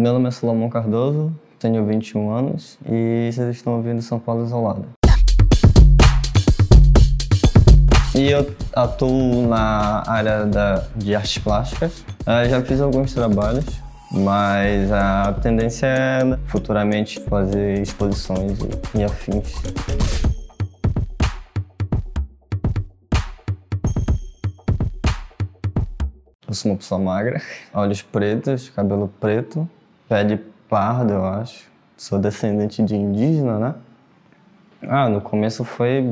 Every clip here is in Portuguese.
Meu nome é Salomão Cardoso, tenho 21 anos e vocês estão ouvindo São Paulo Isolado. E eu atuo na área da, de artes plásticas. Eu já fiz alguns trabalhos, mas a tendência é futuramente fazer exposições e, e afins. Eu sou uma pessoa magra, olhos pretos, cabelo preto, pele parda, eu acho. Sou descendente de indígena, né? Ah, no começo foi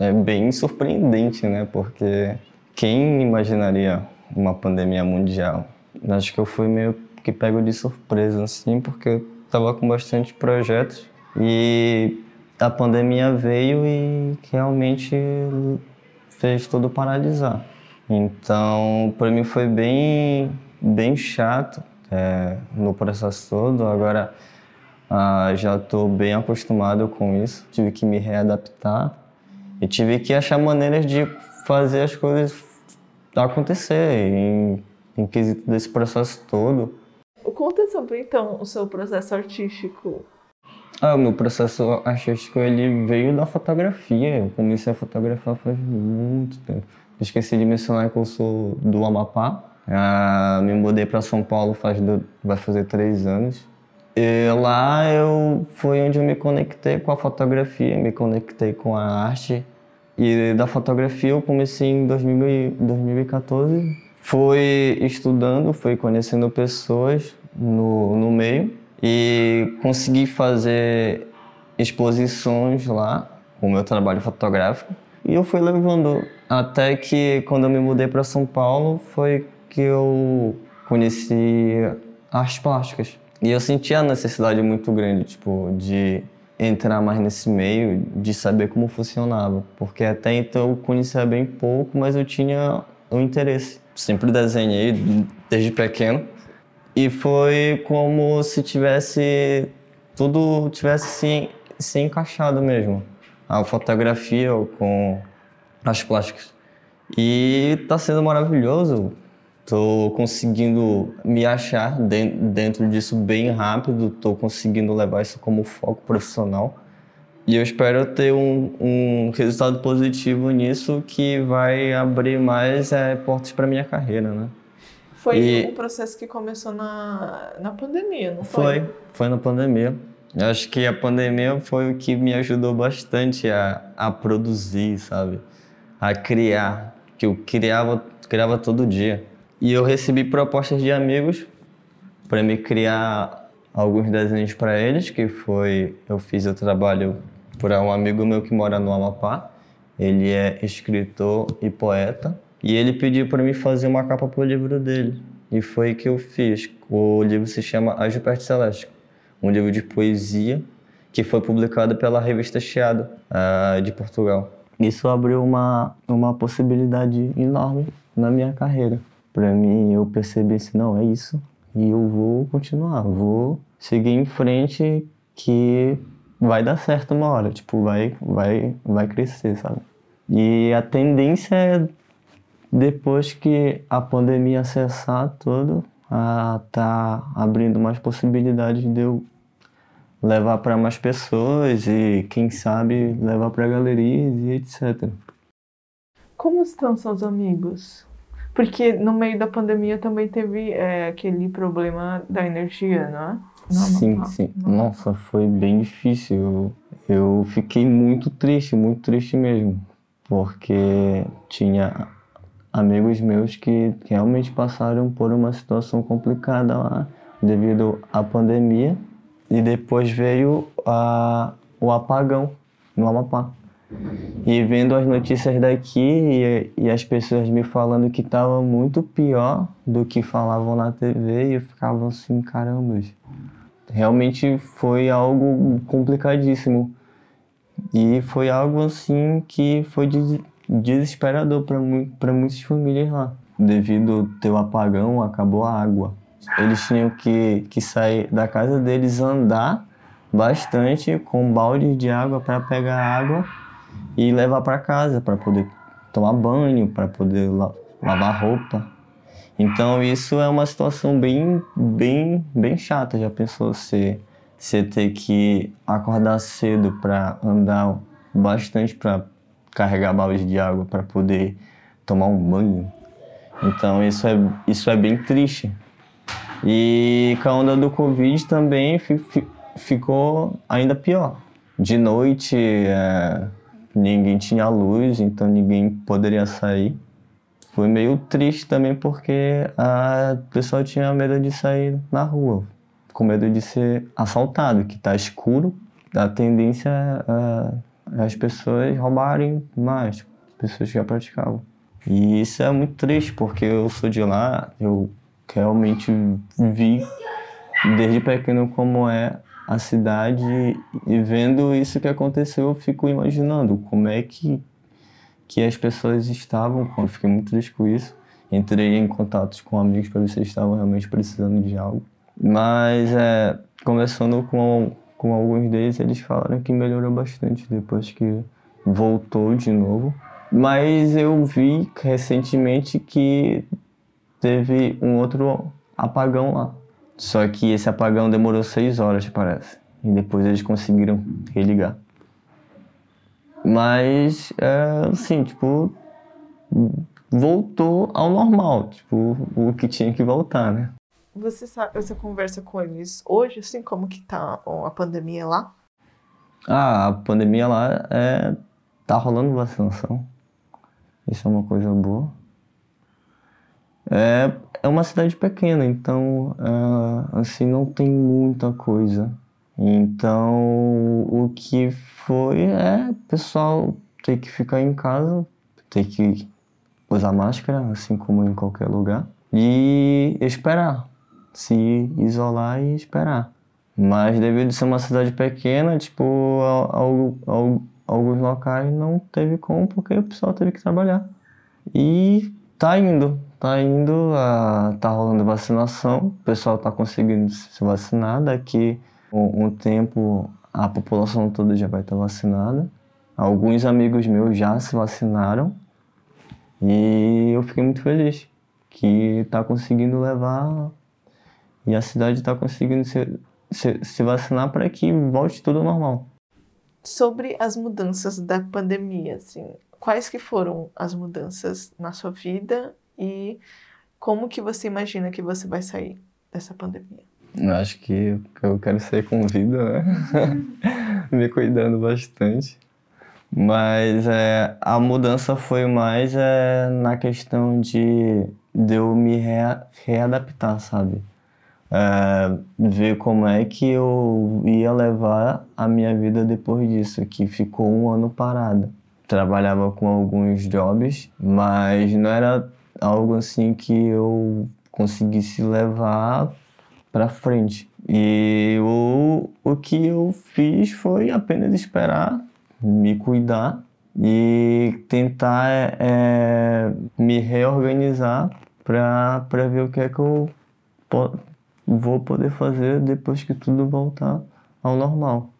é, bem surpreendente, né? Porque quem imaginaria uma pandemia mundial? Acho que eu fui meio que pego de surpresa, assim, porque eu tava com bastante projetos e a pandemia veio e realmente fez tudo paralisar. Então, para mim foi bem, bem chato é, no processo todo. Agora ah, já estou bem acostumado com isso. Tive que me readaptar e tive que achar maneiras de fazer as coisas acontecer em, em quesito desse processo todo. Conta sobre então o seu processo artístico. Ah, o meu processo artístico ele veio da fotografia. Eu comecei a fotografar faz muito tempo. Esqueci de mencionar que eu sou do Amapá. Ah, me mudei para São Paulo faz do, vai fazer três anos. E lá eu foi onde eu me conectei com a fotografia, me conectei com a arte. E da fotografia eu comecei em 2000, 2014. Foi estudando, foi conhecendo pessoas no, no meio e consegui fazer exposições lá com o meu trabalho fotográfico. E eu fui levando até que quando eu me mudei para São Paulo foi que eu conheci artes plásticas. E eu senti a necessidade muito grande, tipo, de entrar mais nesse meio, de saber como funcionava, porque até então eu conhecia bem pouco, mas eu tinha um interesse. Sempre desenhei desde pequeno e foi como se tivesse tudo tivesse se, se encaixado mesmo. A fotografia com as plásticas. E está sendo maravilhoso. Estou conseguindo me achar dentro disso bem rápido, estou conseguindo levar isso como foco profissional. E eu espero ter um, um resultado positivo nisso que vai abrir mais é, portas para minha carreira, né? Foi e... um processo que começou na, na pandemia, não foi? Foi, foi na pandemia. Eu acho que a pandemia foi o que me ajudou bastante a, a produzir, sabe? A criar, que eu criava, criava todo dia. E eu recebi propostas de amigos para me criar alguns desenhos para eles, que foi eu fiz o trabalho para um amigo meu que mora no Amapá. Ele é escritor e poeta. E ele pediu para mim fazer uma capa para o livro dele. E foi que eu fiz. O livro se chama A Jupiter Celeste, um livro de poesia que foi publicado pela revista Chiado, uh, de Portugal. Isso abriu uma, uma possibilidade enorme na minha carreira para mim eu perceber assim, não, é isso. E eu vou continuar, vou seguir em frente que vai dar certo uma hora, tipo, vai, vai, vai crescer, sabe? E a tendência é, depois que a pandemia cessar tudo, a tá abrindo mais possibilidades de eu levar para mais pessoas e, quem sabe, levar para galerias e etc. Como estão seus amigos? Porque no meio da pandemia também teve é, aquele problema da energia, não é? Não, sim, não, sim. Não. Nossa, foi bem difícil. Eu, eu fiquei muito triste, muito triste mesmo. Porque tinha amigos meus que realmente passaram por uma situação complicada lá devido à pandemia. E depois veio a, o apagão no Amapá. E vendo as notícias daqui e, e as pessoas me falando que estava muito pior do que falavam na TV, e eu ficava assim, caramba. Realmente foi algo complicadíssimo. E foi algo assim que foi desesperador para muitas famílias lá. Devido ter o apagão, acabou a água. Eles tinham que, que sair da casa deles, andar bastante com balde de água para pegar água e levar para casa para poder tomar banho, para poder la lavar roupa. Então isso é uma situação bem, bem, bem chata. Já pensou você, você ter que acordar cedo para andar bastante para carregar balde de água para poder tomar um banho. Então isso é, isso é bem triste. E com a onda do Covid também ficou ainda pior. De noite é, ninguém tinha luz, então ninguém poderia sair foi meio triste também porque a pessoa tinha medo de sair na rua, com medo de ser assaltado, que tá escuro, a tendência é, é as pessoas roubarem mais, pessoas que já praticavam. E isso é muito triste porque eu sou de lá, eu realmente vi desde pequeno como é a cidade e vendo isso que aconteceu eu fico imaginando como é que que as pessoas estavam, eu fiquei muito triste com isso. Entrei em contatos com amigos para ver se eles estavam realmente precisando de algo. Mas, é, conversando com, com alguns deles, eles falaram que melhorou bastante depois que voltou de novo. Mas eu vi recentemente que teve um outro apagão lá. Só que esse apagão demorou seis horas, parece. E depois eles conseguiram religar. Mas, é, assim, tipo, voltou ao normal, tipo, o que tinha que voltar, né? Você sabe, você conversa com eles hoje, assim, como que tá a pandemia lá? Ah, a pandemia lá é tá rolando vacinação. Isso é uma coisa boa. É, é uma cidade pequena, então é, assim não tem muita coisa então, o que foi é pessoal ter que ficar em casa, ter que usar máscara, assim como em qualquer lugar, e esperar, se isolar e esperar. Mas devido a ser uma cidade pequena, tipo, alguns locais não teve como porque o pessoal teve que trabalhar. E tá indo, tá indo, a, tá rolando vacinação, o pessoal tá conseguindo se vacinar daqui um, um tempo a população toda já vai estar vacinada. Alguns amigos meus já se vacinaram e eu fiquei muito feliz que está conseguindo levar e a cidade está conseguindo se, se, se vacinar para que volte tudo ao normal. Sobre as mudanças da pandemia, assim, quais que foram as mudanças na sua vida e como que você imagina que você vai sair dessa pandemia? Eu acho que eu quero sair com vida, né? Me cuidando bastante. Mas é, a mudança foi mais é, na questão de, de eu me rea, readaptar, sabe? É, ver como é que eu ia levar a minha vida depois disso, que ficou um ano parada. Trabalhava com alguns jobs, mas não era algo assim que eu conseguisse levar para frente. E o, o que eu fiz foi apenas esperar, me cuidar e tentar é, me reorganizar para ver o que é que eu po vou poder fazer depois que tudo voltar ao normal.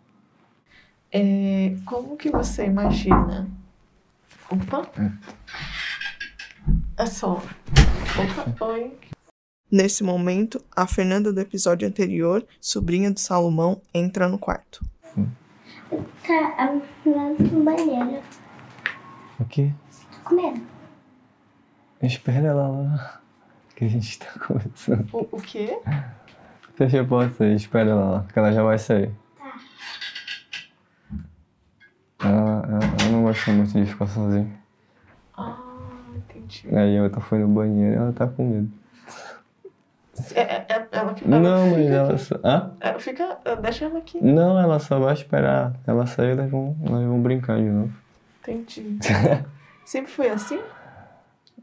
É, como que você imagina? Opa! É, só. Opa, oi. Nesse momento, a Fernanda do episódio anterior, sobrinha do Salomão, entra no quarto. Tá, lá no banheiro. O quê? Tô com medo. Espera ela lá. Que a gente tá conversando. O, o quê? Fecha a porta e espera ela lá, que ela já vai sair. Tá. Ela, ela, ela não gosta muito de ficar sozinha. Ah, entendi. Aí a outra foi no banheiro e ela tá com medo. É, é, é, ela, ela, não, mas ela só. Hã? Ela fica. Deixa ela aqui. Não, ela só vai esperar. Ela sair e elas vão, elas vão brincar de novo. Entendi. Sempre foi assim?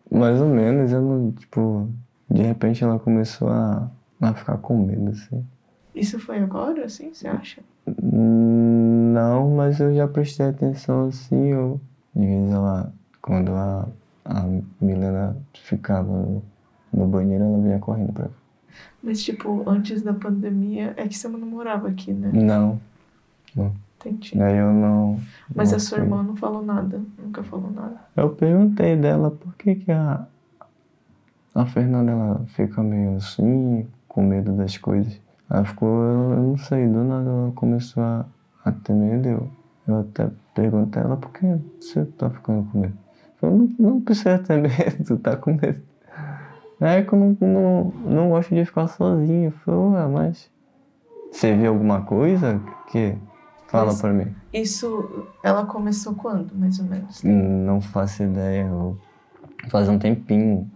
Mais ou menos. Eu não, tipo, de repente ela começou a, a ficar com medo, assim. Isso foi agora, assim, você acha? Não, mas eu já prestei atenção assim, eu. De vez ela. Quando a, a Milena ficava no, no banheiro, ela vinha correndo pra cá. Mas, tipo, antes da pandemia, é que você não morava aqui, né? Não. Não. Entendi. Aí eu não. Mas não a sua irmã não falou nada? Nunca falou nada? Eu perguntei dela por que, que a, a Fernanda ela fica meio assim, com medo das coisas. Ela ficou, eu, eu não sei, do nada ela começou a, a ter medo. Eu, eu até perguntei a ela, por que você tá ficando com medo? Não, não precisa ter medo, tá com medo. É que eu não, não, não gosto de ficar sozinho. Eu falei, ué, mas você viu alguma coisa que fala Mas pra mim? Isso, ela começou quando, mais ou menos? Não faço ideia. Eu, faz um tempinho.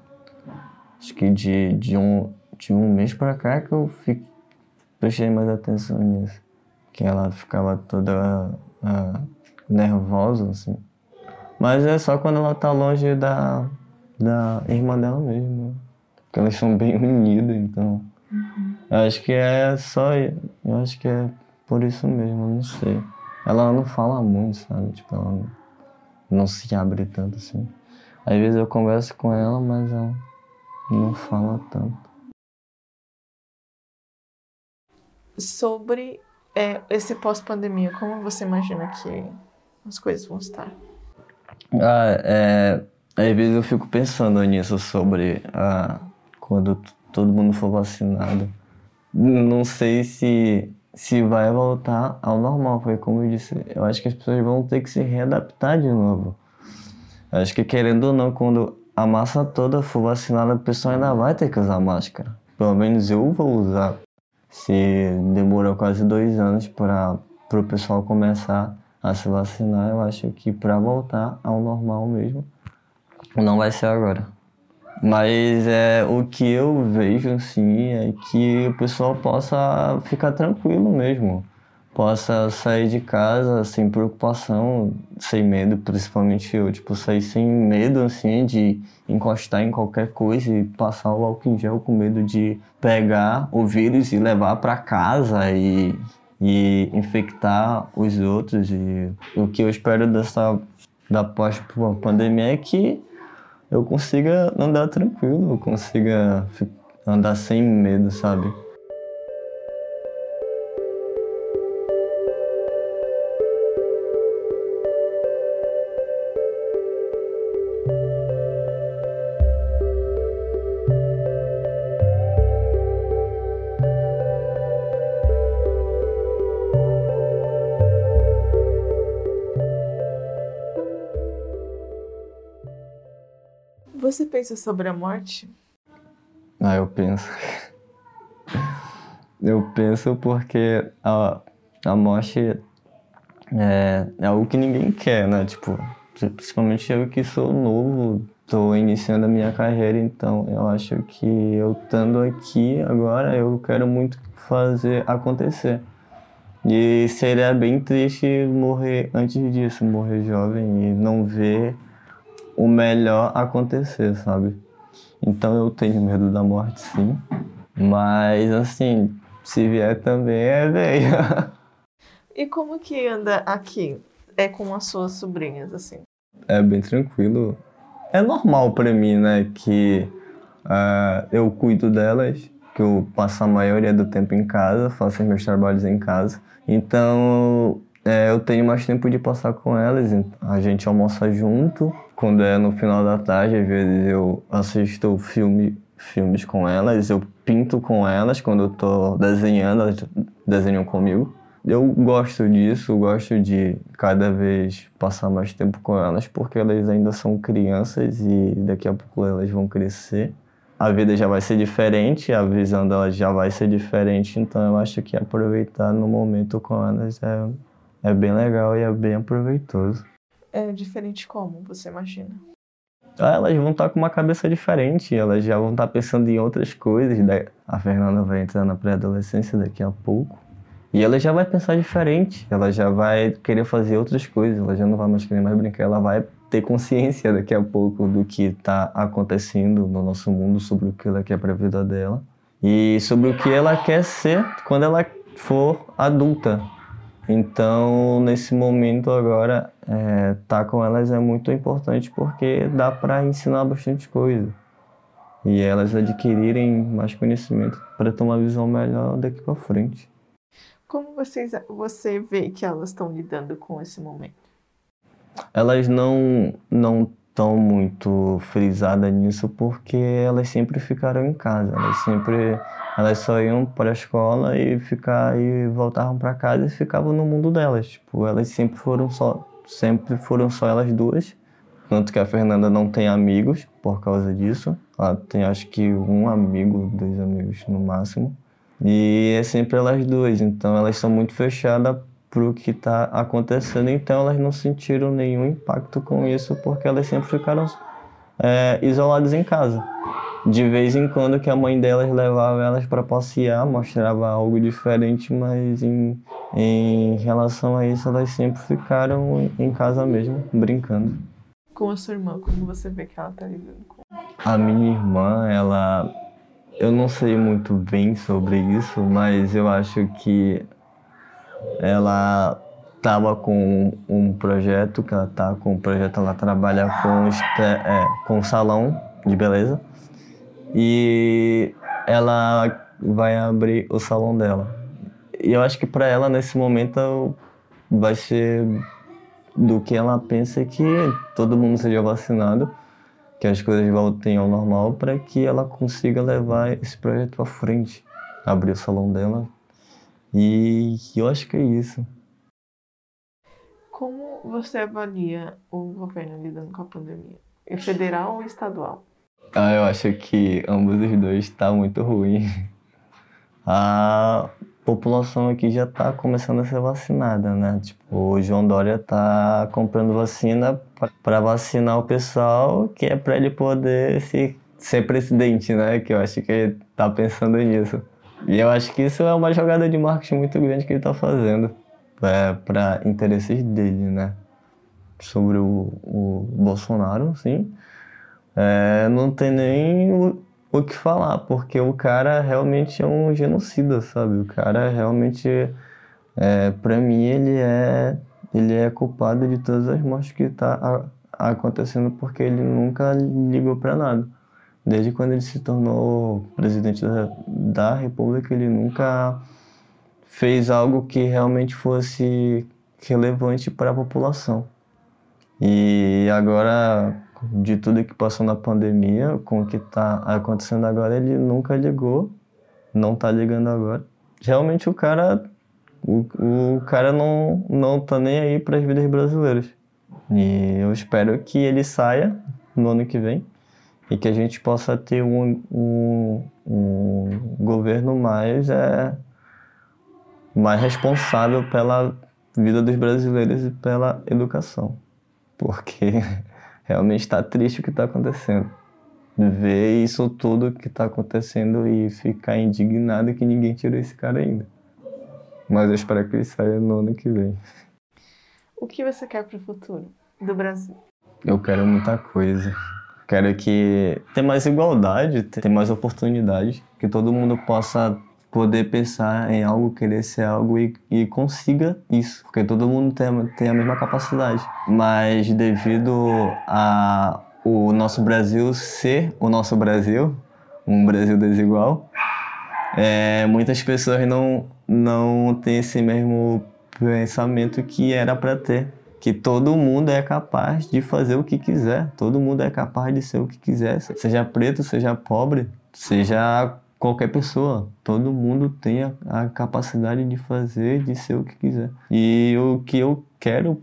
Acho que de, de, um, de um mês pra cá que eu fico, prestei mais atenção nisso. Que ela ficava toda ah, nervosa, assim. Mas é só quando ela tá longe da, da irmã dela mesmo. Porque elas são bem unidas, então. Eu acho que é só. Eu acho que é por isso mesmo, eu não sei. Ela não fala muito, sabe? Tipo, ela não, não se abre tanto assim. Às vezes eu converso com ela, mas ela não fala tanto. Sobre é, esse pós-pandemia, como você imagina que as coisas vão estar? Ah, é, às vezes eu fico pensando nisso sobre ah, quando todo mundo for vacinado. Não sei se, se vai voltar ao normal, foi como eu disse. Eu acho que as pessoas vão ter que se readaptar de novo. Eu acho que querendo ou não, quando a massa toda for vacinada, a pessoa ainda vai ter que usar máscara. Pelo menos eu vou usar. Se demorou quase dois anos para o pessoal começar a se vacinar, eu acho que para voltar ao normal mesmo, não vai ser agora. Mas é, o que eu vejo assim é que o pessoal possa ficar tranquilo mesmo. Possa sair de casa sem preocupação, sem medo, principalmente eu, tipo, sair sem medo assim de encostar em qualquer coisa e passar o álcool em gel com medo de pegar o vírus e levar para casa e, e infectar os outros. E o que eu espero dessa da pós-pandemia é que eu consiga andar tranquilo, eu consiga andar sem medo, sabe? Você pensa sobre a morte? Ah, eu penso. Eu penso porque a, a morte é, é algo que ninguém quer, né? Tipo, principalmente eu que sou novo, tô iniciando a minha carreira, então eu acho que eu estando aqui agora, eu quero muito fazer acontecer. E seria bem triste morrer antes disso, morrer jovem e não ver o melhor acontecer, sabe? Então eu tenho medo da morte, sim. Mas, assim, se vier também é veio. E como que anda aqui? É com as suas sobrinhas, assim? É bem tranquilo. É normal pra mim, né? Que ah, eu cuido delas, que eu passo a maioria do tempo em casa, faço meus trabalhos em casa. Então, é, eu tenho mais tempo de passar com elas. A gente almoça junto. Quando é no final da tarde, às vezes eu assisto filme, filmes com elas, eu pinto com elas quando eu tô desenhando, elas desenham comigo. Eu gosto disso, gosto de cada vez passar mais tempo com elas, porque elas ainda são crianças e daqui a pouco elas vão crescer. A vida já vai ser diferente, a visão delas já vai ser diferente, então eu acho que aproveitar no momento com elas é, é bem legal e é bem aproveitoso. É diferente como, você imagina? Ah, Elas vão estar com uma cabeça diferente, elas já vão estar pensando em outras coisas. Da- A Fernanda vai entrar na pré-adolescência daqui a pouco. E ela já vai pensar diferente, ela já vai querer fazer outras coisas, ela já não vai mais querer mais brincar, ela vai ter consciência daqui a pouco do que está acontecendo no nosso mundo, sobre o que ela quer para a vida dela e sobre o que ela quer ser quando ela for adulta. Então, nesse momento agora, é, tá com elas é muito importante porque dá para ensinar bastante coisa e elas adquirirem mais conhecimento para ter uma visão melhor daqui para frente. Como vocês, você vê que elas estão lidando com esse momento? Elas não não estão muito frisadas nisso porque elas sempre ficaram em casa. Elas sempre elas só iam para a escola e ficar e voltavam para casa e ficavam no mundo delas. Tipo, elas sempre foram só sempre foram só elas duas. Tanto que a Fernanda não tem amigos por causa disso. Ela tem acho que um amigo, dois amigos no máximo. E é sempre elas duas, então elas são muito fechadas para o que está acontecendo, então elas não sentiram nenhum impacto com isso, porque elas sempre ficaram é, isoladas em casa. De vez em quando que a mãe delas levava elas para passear, mostrava algo diferente, mas em, em relação a isso elas sempre ficaram em casa mesmo, brincando. Com a sua irmã, como você vê que ela está lidando com? A minha irmã, ela eu não sei muito bem sobre isso, mas eu acho que ela estava com um projeto, que ela tá com um projeto, ela trabalha com, é, com salão de beleza e ela vai abrir o salão dela. E eu acho que para ela nesse momento vai ser do que ela pensa que todo mundo seja vacinado que as coisas voltem ao normal para que ela consiga levar esse projeto para frente, abrir o salão dela. E eu acho que é isso. Como você avalia o governo lidando com a pandemia? É federal ou estadual? Ah, eu acho que ambos os dois está muito ruim. A população aqui já está começando a ser vacinada, né? Tipo, o João Dória está comprando vacina para vacinar o pessoal, que é para ele poder se, ser presidente, né? Que eu acho que ele está pensando nisso. E eu acho que isso é uma jogada de marketing muito grande que ele está fazendo é, para interesses dele, né? Sobre o, o Bolsonaro, sim. É, não tem nem o, o que falar, porque o cara realmente é um genocida, sabe? O cara realmente, é, para mim, ele é, ele é culpado de todas as mortes que tá acontecendo porque ele nunca ligou para nada. Desde quando ele se tornou presidente da, da República, ele nunca fez algo que realmente fosse relevante para a população. E agora de tudo que passou na pandemia, com o que está acontecendo agora, ele nunca ligou, não está ligando agora. Realmente o cara, o, o cara não, não tá nem aí para as vidas brasileiras. E eu espero que ele saia no ano que vem e que a gente possa ter um, um, um governo mais, é, mais responsável pela vida dos brasileiros e pela educação. Porque realmente está triste o que está acontecendo. Ver isso tudo que está acontecendo e ficar indignado que ninguém tirou esse cara ainda. Mas eu espero que ele saia no ano que vem. O que você quer para o futuro do Brasil? Eu quero muita coisa. Quero que tenha mais igualdade, tenha mais oportunidade, que todo mundo possa poder pensar em algo, querer ser algo e, e consiga isso, porque todo mundo tem, tem a mesma capacidade. Mas devido a o nosso Brasil ser o nosso Brasil, um Brasil desigual, é, muitas pessoas não, não têm esse mesmo pensamento que era para ter. Que todo mundo é capaz de fazer o que quiser, todo mundo é capaz de ser o que quiser, seja preto, seja pobre, seja qualquer pessoa. Todo mundo tem a, a, capacidade de fazer, de ser o que quiser. E o que eu quero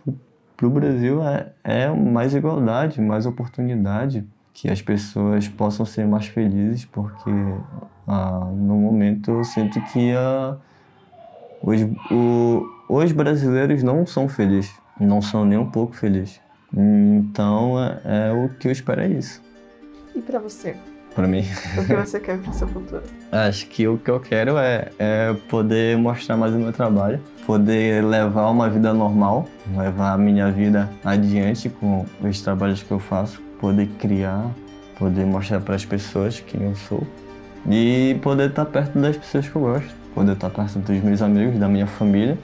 para o Brasil é, é mais igualdade, mais oportunidade, que as pessoas possam ser mais felizes, porque ah, no momento eu sinto que ah, os, o, os brasileiros não são felizes, não são nem um pouco felizes. Então é, é o que eu espero é isso. E para você? para mim. O que você quer para o seu futuro? Acho que o que eu quero é, é poder mostrar mais o meu trabalho, poder levar uma vida normal, levar a minha vida adiante com os trabalhos que eu faço, poder criar, poder mostrar para as pessoas quem eu sou e poder estar perto das pessoas que eu gosto, poder estar perto dos meus amigos, da minha família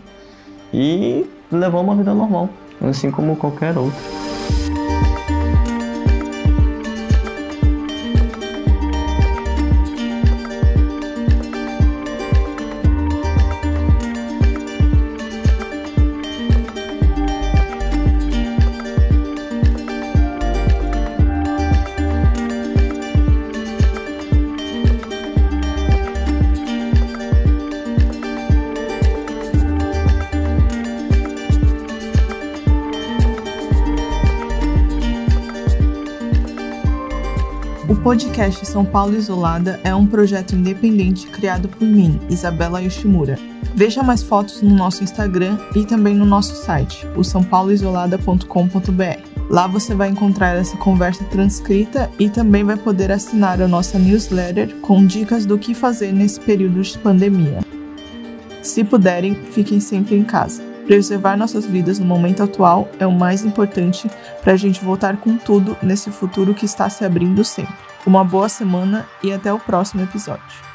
e levar uma vida normal, assim como qualquer outro. Podcast São Paulo Isolada é um projeto independente criado por mim, Isabela Yoshimura. Veja mais fotos no nosso Instagram e também no nosso site, o sãopauloisolada.com.br. Lá você vai encontrar essa conversa transcrita e também vai poder assinar a nossa newsletter com dicas do que fazer nesse período de pandemia. Se puderem, fiquem sempre em casa. Preservar nossas vidas no momento atual é o mais importante para a gente voltar com tudo nesse futuro que está se abrindo sempre. Uma boa semana e até o próximo episódio.